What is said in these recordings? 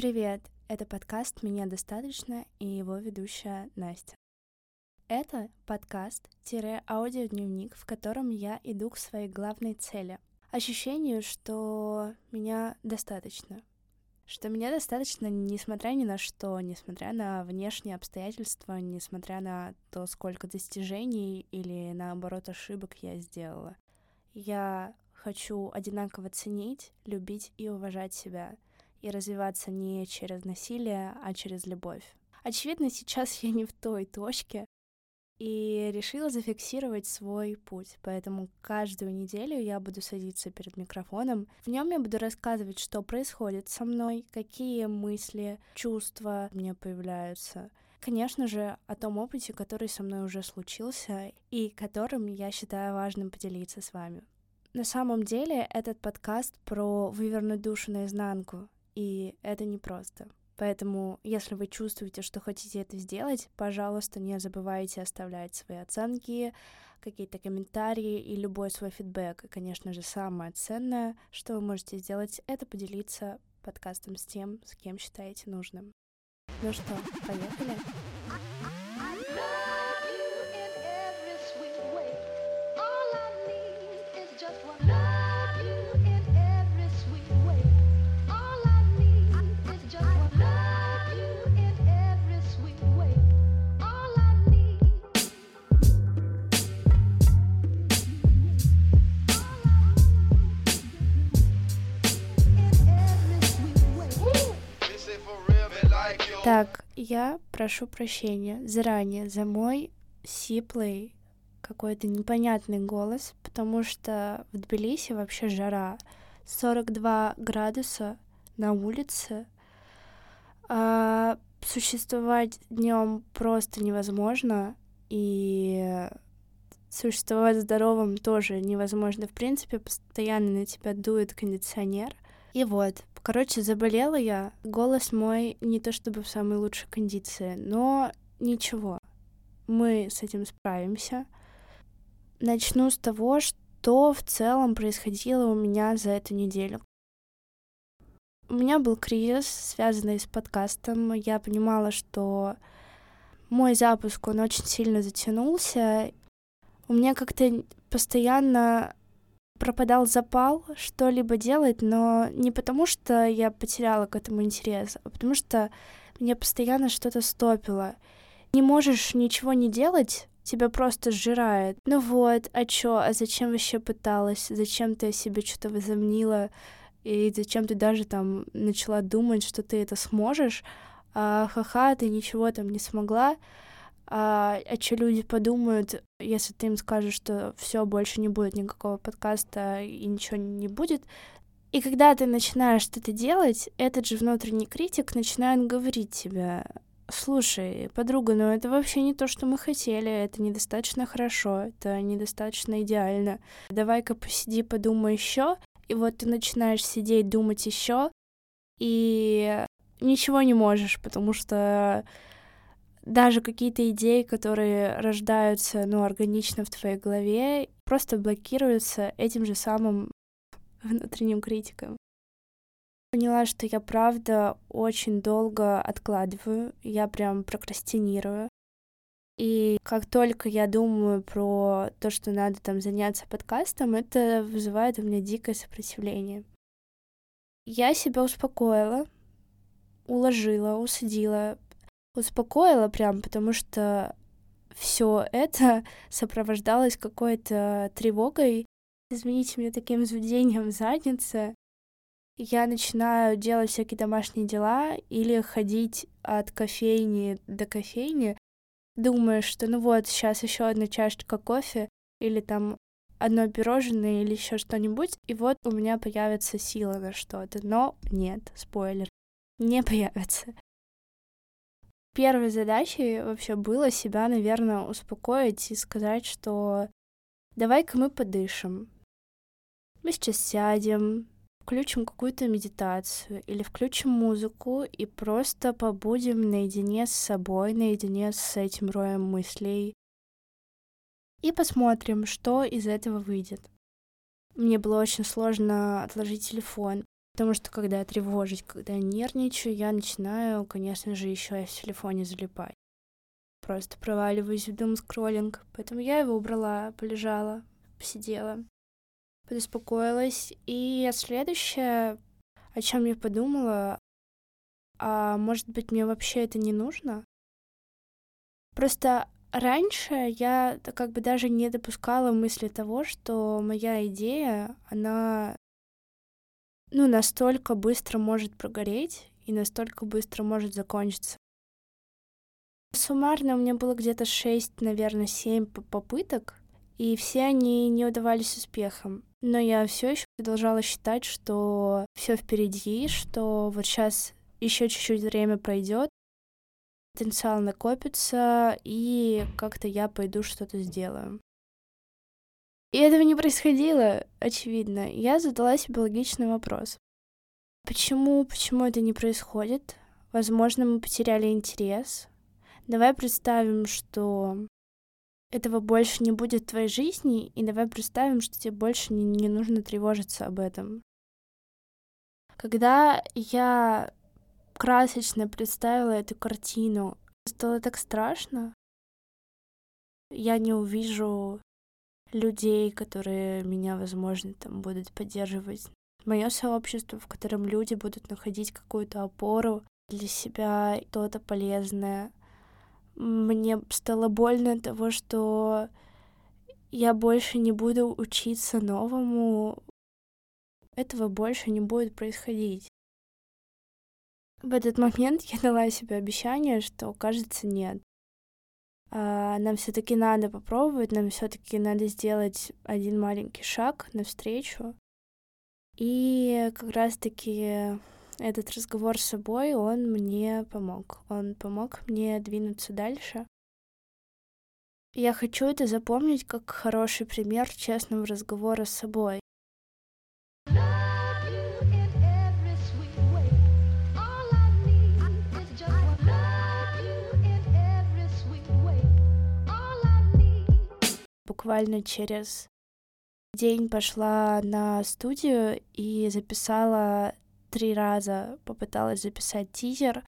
Привет! Это подкаст «Меня достаточно» и его ведущая Настя. Это подкаст-аудиодневник, в котором я иду к своей главной цели. Ощущению, что меня достаточно. Что меня достаточно, несмотря ни на что, несмотря на внешние обстоятельства, несмотря на то, сколько достижений или, наоборот, ошибок я сделала. Я хочу одинаково ценить, любить и уважать себя — и развиваться не через насилие, а через любовь. Очевидно, сейчас я не в той точке, и решила зафиксировать свой путь. Поэтому каждую неделю я буду садиться перед микрофоном. В нем я буду рассказывать, что происходит со мной, какие мысли, чувства мне появляются. Конечно же, о том опыте, который со мной уже случился и которым я считаю важным поделиться с вами. На самом деле этот подкаст про вывернуть душу наизнанку, и это непросто. Поэтому, если вы чувствуете, что хотите это сделать, пожалуйста, не забывайте оставлять свои оценки, какие-то комментарии и любой свой фидбэк. И, конечно же, самое ценное, что вы можете сделать, это поделиться подкастом с тем, с кем считаете нужным. Ну что, поехали? Так, я прошу прощения заранее за мой сиплый какой-то непонятный голос, потому что в Тбилиси вообще жара. 42 градуса на улице. А существовать днем просто невозможно, и существовать здоровым тоже невозможно. В принципе, постоянно на тебя дует кондиционер. И вот, Короче, заболела я. Голос мой не то чтобы в самой лучшей кондиции, но ничего. Мы с этим справимся. Начну с того, что в целом происходило у меня за эту неделю. У меня был кризис, связанный с подкастом. Я понимала, что мой запуск, он очень сильно затянулся. У меня как-то постоянно пропадал запал что-либо делать, но не потому, что я потеряла к этому интерес, а потому что меня постоянно что-то стопило. Не можешь ничего не делать, тебя просто сжирает. Ну вот, а чё, а зачем вообще пыталась? Зачем ты о себе что-то возомнила? И зачем ты даже там начала думать, что ты это сможешь? А ха-ха, ты ничего там не смогла а, а что люди подумают, если ты им скажешь, что все больше не будет никакого подкаста и ничего не будет. И когда ты начинаешь что-то делать, этот же внутренний критик начинает говорить тебе, слушай, подруга, ну это вообще не то, что мы хотели, это недостаточно хорошо, это недостаточно идеально. Давай-ка посиди, подумай еще. И вот ты начинаешь сидеть, думать еще, и ничего не можешь, потому что даже какие-то идеи, которые рождаются, ну, органично в твоей голове, просто блокируются этим же самым внутренним критиком. Поняла, что я правда очень долго откладываю, я прям прокрастинирую. И как только я думаю про то, что надо там заняться подкастом, это вызывает у меня дикое сопротивление. Я себя успокоила, уложила, усадила, успокоила прям, потому что все это сопровождалось какой-то тревогой. Извините меня таким взведением в заднице. Я начинаю делать всякие домашние дела или ходить от кофейни до кофейни, думая, что ну вот, сейчас еще одна чашечка кофе или там одно пирожное или еще что-нибудь, и вот у меня появится сила на что-то. Но нет, спойлер, не появится. Первой задачей вообще было себя, наверное, успокоить и сказать, что давай-ка мы подышим. Мы сейчас сядем, включим какую-то медитацию или включим музыку и просто побудем наедине с собой, наедине с этим роем мыслей. И посмотрим, что из этого выйдет. Мне было очень сложно отложить телефон, Потому что когда я тревожусь, когда я нервничаю, я начинаю, конечно же, еще и в телефоне залипать. Просто проваливаюсь в дум скроллинг. Поэтому я его убрала, полежала, посидела, подуспокоилась. И следующее, о чем я подумала, а может быть, мне вообще это не нужно? Просто раньше я как бы даже не допускала мысли того, что моя идея, она ну, настолько быстро может прогореть и настолько быстро может закончиться. Суммарно у меня было где-то 6, наверное, 7 попыток, и все они не удавались успехом. Но я все еще продолжала считать, что все впереди, что вот сейчас еще чуть-чуть время пройдет, потенциал накопится, и как-то я пойду что-то сделаю. И этого не происходило, очевидно. Я задала себе логичный вопрос. Почему, почему это не происходит? Возможно, мы потеряли интерес. Давай представим, что этого больше не будет в твоей жизни, и давай представим, что тебе больше не, не нужно тревожиться об этом. Когда я красочно представила эту картину, стало так страшно. Я не увижу людей, которые меня, возможно, там будут поддерживать. Мое сообщество, в котором люди будут находить какую-то опору для себя, что-то полезное. Мне стало больно от того, что я больше не буду учиться новому. Этого больше не будет происходить. В этот момент я дала себе обещание, что, кажется, нет. А, нам все-таки надо попробовать, нам все-таки надо сделать один маленький шаг навстречу. И как раз-таки этот разговор с собой, он мне помог. Он помог мне двинуться дальше. Я хочу это запомнить как хороший пример честного разговора с собой. Буквально через день пошла на студию и записала три раза, попыталась записать тизер.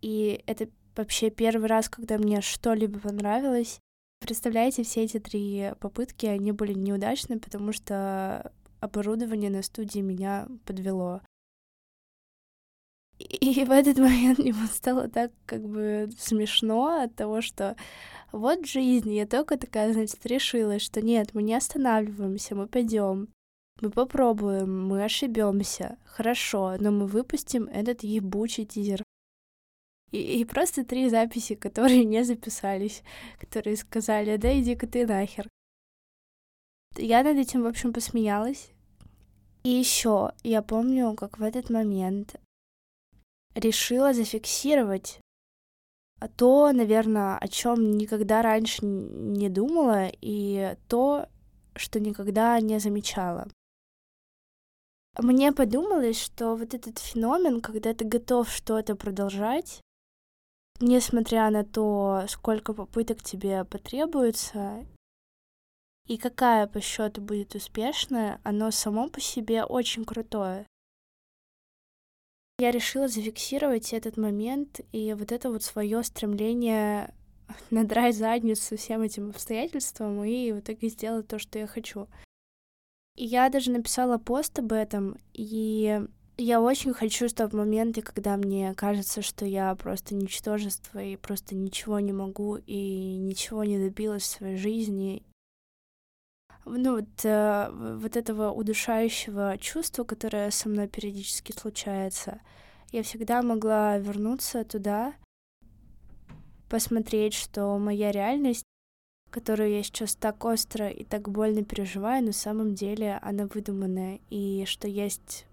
И это вообще первый раз, когда мне что-либо понравилось. Представляете, все эти три попытки, они были неудачны, потому что оборудование на студии меня подвело. И в этот момент мне стало так как бы смешно от того, что вот жизнь, я только такая, значит, решила, что нет, мы не останавливаемся, мы пойдем, мы попробуем, мы ошибемся, хорошо, но мы выпустим этот ебучий тизер. И, и просто три записи, которые не записались, которые сказали, да иди-ка ты нахер. Я над этим, в общем, посмеялась. И еще я помню, как в этот момент решила зафиксировать то, наверное, о чем никогда раньше не думала, и то, что никогда не замечала. Мне подумалось, что вот этот феномен, когда ты готов что-то продолжать, несмотря на то, сколько попыток тебе потребуется, и какая по счету будет успешная, оно само по себе очень крутое. Я решила зафиксировать этот момент и вот это вот свое стремление надрать задницу всем этим обстоятельствам и в итоге сделать то, что я хочу. И я даже написала пост об этом, и я очень хочу, чтобы в моменты, когда мне кажется, что я просто ничтожество и просто ничего не могу и ничего не добилась в своей жизни, ну вот, э, вот этого удушающего чувства, которое со мной периодически случается, я всегда могла вернуться туда, посмотреть, что моя реальность, которую я сейчас так остро и так больно переживаю, на самом деле она выдуманная, и что есть,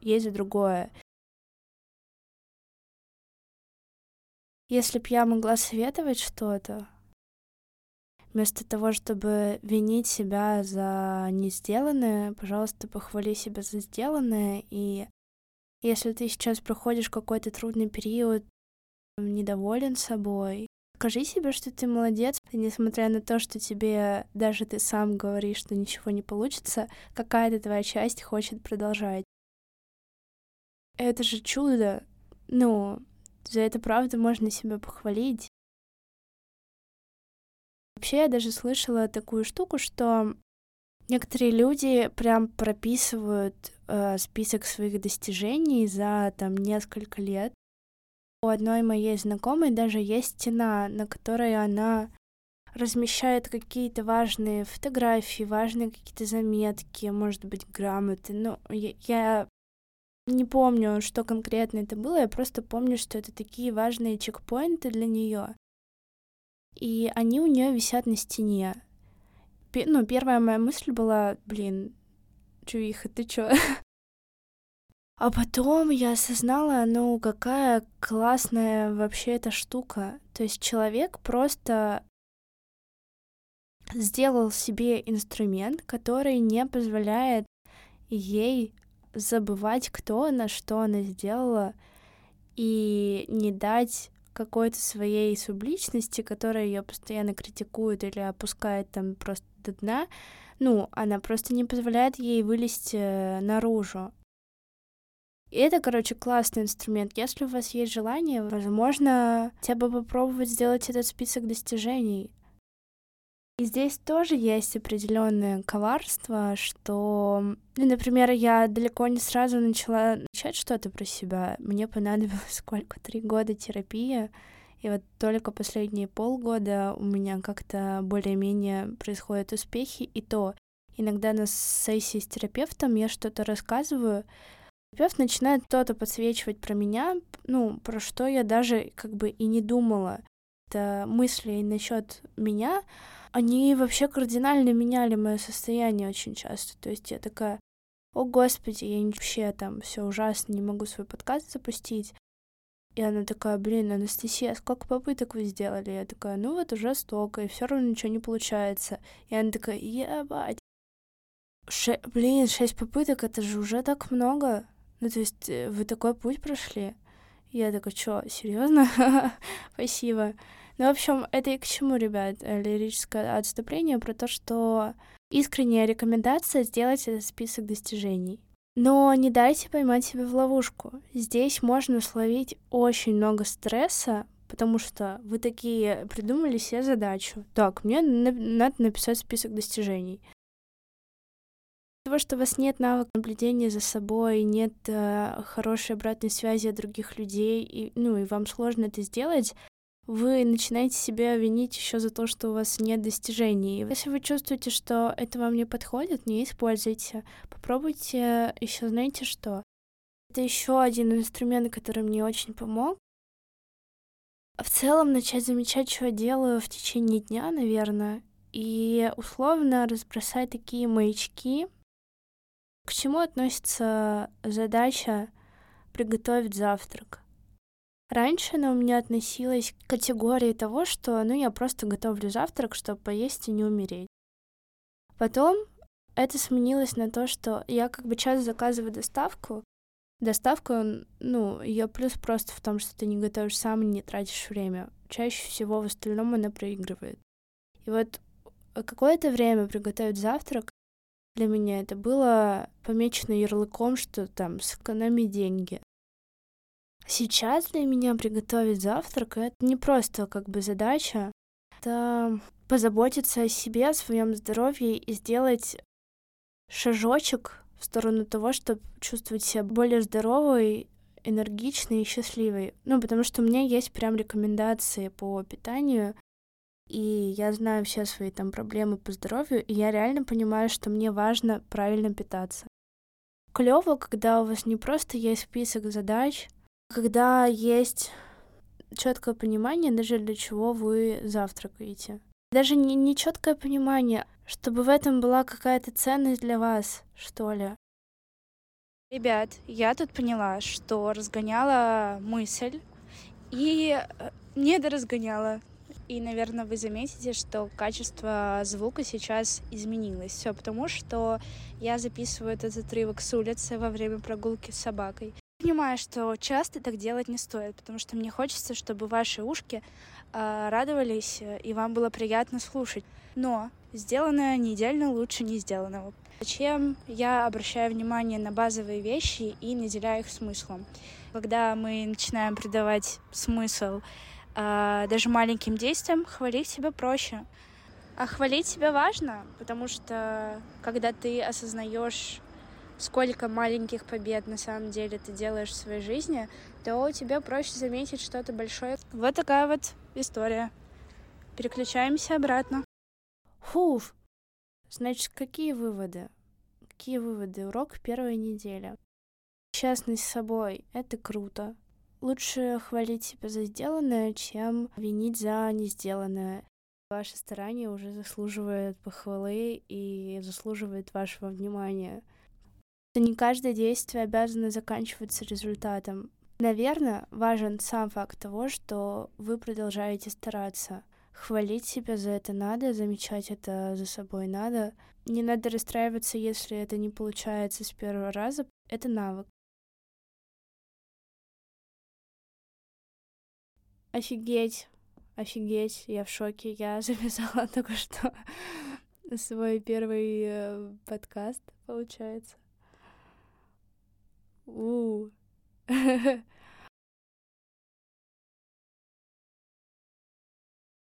есть другое. Если б я могла советовать что-то, Вместо того, чтобы винить себя за не сделанное, пожалуйста, похвали себя за сделанное. И если ты сейчас проходишь какой-то трудный период, недоволен собой, скажи себе, что ты молодец, и несмотря на то, что тебе даже ты сам говоришь, что ничего не получится, какая-то твоя часть хочет продолжать. Это же чудо. Ну, за это правда можно себя похвалить. Вообще, я даже слышала такую штуку, что некоторые люди прям прописывают э, список своих достижений за там несколько лет. У одной моей знакомой даже есть стена, на которой она размещает какие-то важные фотографии, важные какие-то заметки, может быть, грамоты. Ну, я, я не помню, что конкретно это было, я просто помню, что это такие важные чекпоинты для нее. И они у нее висят на стене. П- ну, первая моя мысль была, блин, чувиха, ты чё? А потом я осознала, ну, какая классная вообще эта штука. То есть человек просто сделал себе инструмент, который не позволяет ей забывать, кто она, что она сделала, и не дать какой-то своей субличности, которая ее постоянно критикует или опускает там просто до дна, ну, она просто не позволяет ей вылезти э, наружу. И это, короче, классный инструмент. Если у вас есть желание, возможно, хотя бы попробовать сделать этот список достижений. И здесь тоже есть определенное коварство, что, ну, например, я далеко не сразу начала начать что-то про себя. Мне понадобилось сколько? Три года терапии. И вот только последние полгода у меня как-то более-менее происходят успехи. И то иногда на сессии с терапевтом я что-то рассказываю, терапевт начинает что-то подсвечивать про меня, ну, про что я даже как бы и не думала. Это мысли насчет меня, они вообще кардинально меняли мое состояние очень часто. То есть я такая, о господи, я вообще там все ужасно, не могу свой подкаст запустить. И она такая, блин, Анастасия, сколько попыток вы сделали? Я такая, ну вот уже столько, и все равно ничего не получается. И она такая, ебать. Ше... Блин, шесть попыток, это же уже так много. Ну, то есть э, вы такой путь прошли. Я такая, чё, серьезно? Спасибо. Ну, в общем, это и к чему, ребят, э, лирическое отступление про то, что искренняя рекомендация сделать этот список достижений. Но не дайте поймать себя в ловушку. Здесь можно словить очень много стресса, потому что вы такие придумали себе задачу. Так, мне надо написать список достижений. Того, что у вас нет навыка наблюдения за собой, нет э, хорошей обратной связи от других людей, и, ну и вам сложно это сделать, вы начинаете себя винить еще за то, что у вас нет достижений. Если вы чувствуете, что это вам не подходит, не используйте. Попробуйте еще, знаете что? Это еще один инструмент, который мне очень помог. В целом начать замечать, что я делаю в течение дня, наверное, и условно разбросать такие маячки. К чему относится задача приготовить завтрак? Раньше она у меня относилась к категории того, что ну я просто готовлю завтрак, чтобы поесть и не умереть. Потом это сменилось на то, что я как бы часто заказываю доставку. Доставка, ну, ее плюс просто в том, что ты не готовишь сам и не тратишь время. Чаще всего в остальном она проигрывает. И вот какое-то время приготовить завтрак для меня это было помечено ярлыком, что там сэкономи деньги. Сейчас для меня приготовить завтрак — это не просто как бы задача, это позаботиться о себе, о своем здоровье и сделать шажочек в сторону того, чтобы чувствовать себя более здоровой, энергичной и счастливой. Ну, потому что у меня есть прям рекомендации по питанию, и я знаю все свои там проблемы по здоровью, и я реально понимаю, что мне важно правильно питаться. Клево, когда у вас не просто есть список задач, когда есть четкое понимание, даже для чего вы завтракаете. Даже не, не четкое понимание, чтобы в этом была какая-то ценность для вас, что ли. Ребят, я тут поняла, что разгоняла мысль и э, не доразгоняла. И, наверное, вы заметите, что качество звука сейчас изменилось. Все потому, что я записываю этот отрывок с улицы во время прогулки с собакой. Понимаю, что часто так делать не стоит, потому что мне хочется, чтобы ваши ушки э, радовались и вам было приятно слушать. Но сделанное не идеально лучше не сделанного. Зачем я обращаю внимание на базовые вещи и наделяю их смыслом? Когда мы начинаем придавать смысл э, даже маленьким действиям, хвалить себя проще. А хвалить себя важно, потому что когда ты осознаешь, сколько маленьких побед на самом деле ты делаешь в своей жизни, то тебе проще заметить что-то большое. Вот такая вот история. Переключаемся обратно. Фуф! Значит, какие выводы? Какие выводы? Урок первой недели. Честность с собой — это круто. Лучше хвалить себя за сделанное, чем винить за несделанное. Ваше старание уже заслуживает похвалы и заслуживает вашего внимания. Не каждое действие обязано заканчиваться результатом. Наверное, важен сам факт того, что вы продолжаете стараться. Хвалить себя за это надо, замечать это за собой надо. Не надо расстраиваться, если это не получается с первого раза. Это навык. Офигеть, офигеть, я в шоке. Я записала только что свой первый э, подкаст, получается. У.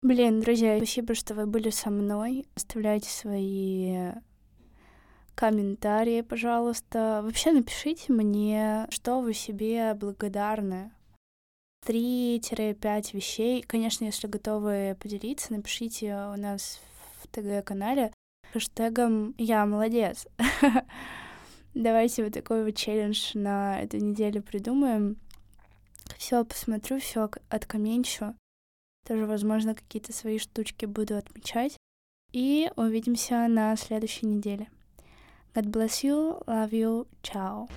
Блин, друзья, спасибо, что вы были со мной. Оставляйте свои комментарии, пожалуйста. Вообще напишите мне, что вы себе благодарны. 3-5 вещей. Конечно, если готовы поделиться, напишите у нас в ТГ-канале хэштегом «Я молодец». Давайте вот такой вот челлендж на эту неделю придумаем. Все посмотрю, все откоменчу. Тоже, возможно, какие-то свои штучки буду отмечать. И увидимся на следующей неделе. God bless you, love you, ciao.